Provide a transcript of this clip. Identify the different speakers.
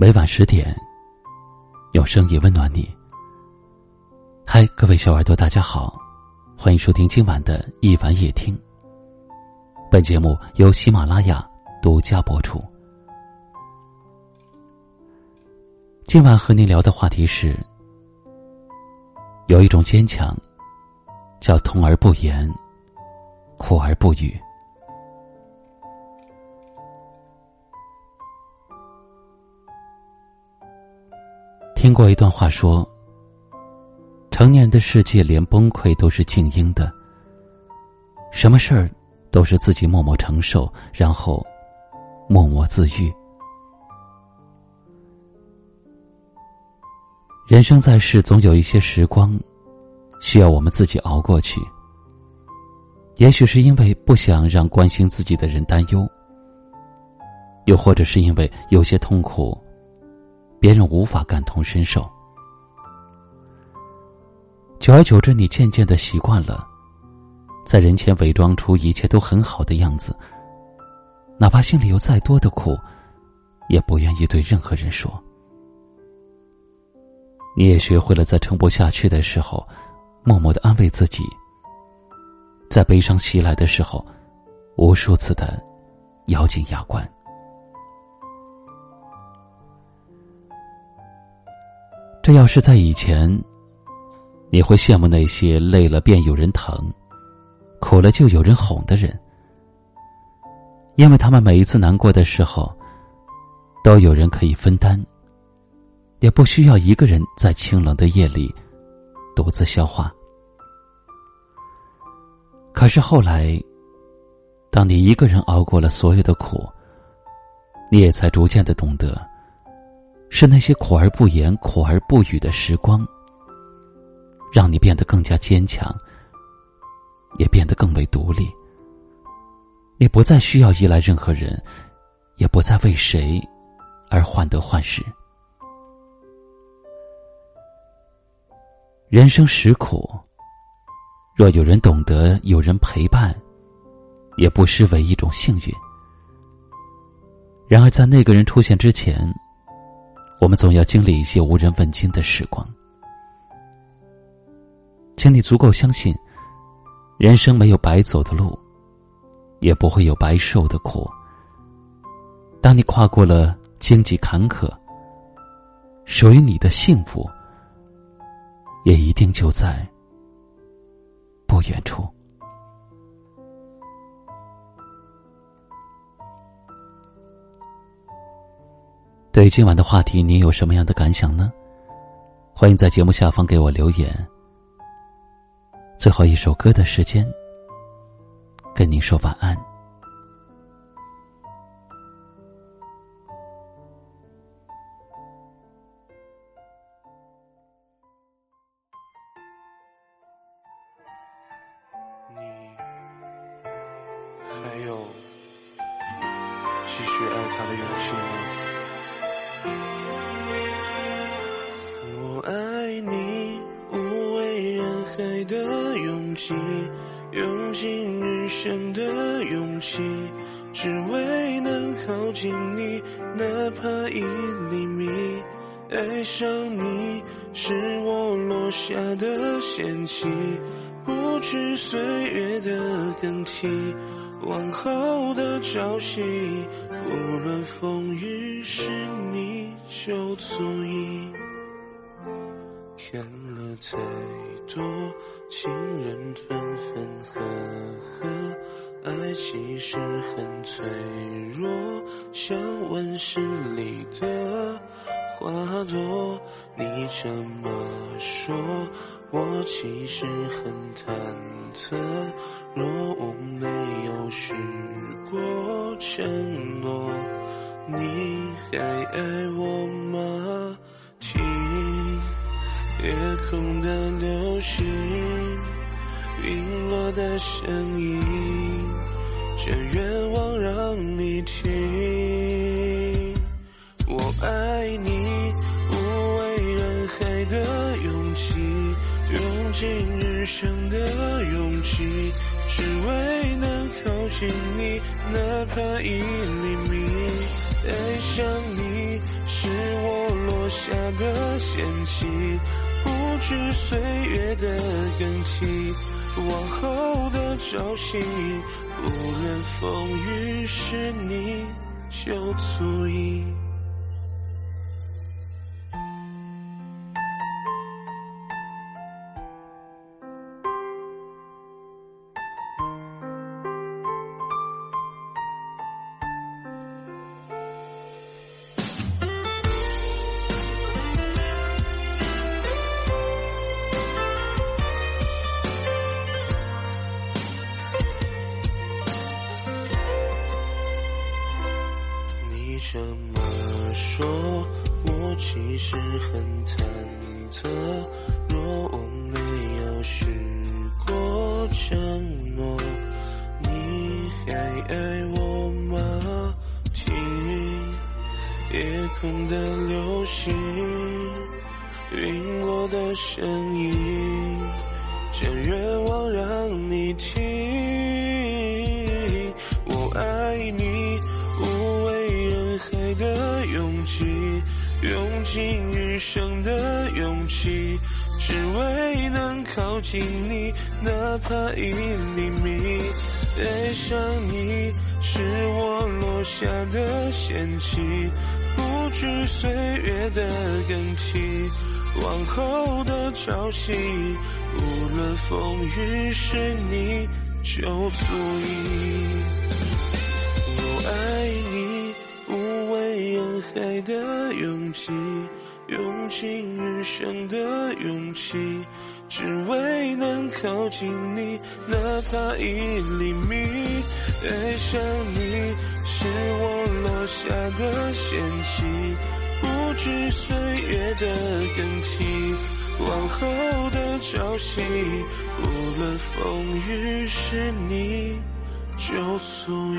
Speaker 1: 每晚十点，用声音温暖你。嗨，各位小耳朵，大家好，欢迎收听今晚的一晚夜听。本节目由喜马拉雅独家播出。今晚和您聊的话题是：有一种坚强，叫痛而不言，苦而不语。听过一段话说：成年人的世界，连崩溃都是静音的，什么事儿都是自己默默承受，然后默默自愈。人生在世，总有一些时光需要我们自己熬过去。也许是因为不想让关心自己的人担忧，又或者是因为有些痛苦。别人无法感同身受，久而久之，你渐渐的习惯了，在人前伪装出一切都很好的样子，哪怕心里有再多的苦，也不愿意对任何人说。你也学会了在撑不下去的时候，默默的安慰自己，在悲伤袭来的时候，无数次的咬紧牙关。这要是在以前，你会羡慕那些累了便有人疼，苦了就有人哄的人，因为他们每一次难过的时候，都有人可以分担，也不需要一个人在清冷的夜里独自消化。可是后来，当你一个人熬过了所有的苦，你也才逐渐的懂得。是那些苦而不言、苦而不语的时光，让你变得更加坚强，也变得更为独立。你不再需要依赖任何人，也不再为谁而患得患失。人生实苦，若有人懂得，有人陪伴，也不失为一种幸运。然而，在那个人出现之前，我们总要经历一些无人问津的时光，请你足够相信，人生没有白走的路，也不会有白受的苦。当你跨过了荆棘坎坷，属于你的幸福，也一定就在不远处。对今晚的话题，你有什么样的感想呢？欢迎在节目下方给我留言。最后一首歌的时间，跟您说晚安。
Speaker 2: 你还有继续爱他的勇气吗？我爱你，无畏人海的勇气，用尽人生的勇气，只为能靠近你，哪怕一厘米。爱上你是我落下的险棋，不知岁月的更替，往后的朝夕，无论风雨，是你就足矣。看了太多情人分分合合，爱其实很脆弱，像温室里的花朵。你这么说，我其实很忐忑。若我没有许过承诺，你还爱我吗？听夜空的流星，陨落的声音，这愿望让你听。我爱你，无畏人海的勇气，尽余生的勇气，只为能靠近你，哪怕一厘米。爱上你是我落。下的险棋，不知岁月的更替，往后的朝夕，无论风雨是你就足矣。这么说，我其实很忐忑。若我没有许过承诺，你还爱我吗？听夜空的流星陨落的声音，将愿望让你听。气，用尽余生的勇气，只为能靠近你，哪怕一厘米。爱上你是我落下的险棋，不知岁月的更替，往后的朝夕，无论风雨是你就足矣。我爱你。海的勇气，用尽余生的勇气，只为能靠近你，哪怕一厘米。爱上你是我落下的险棋，不知岁月的更替，往后的朝夕，无论风雨是你就足矣。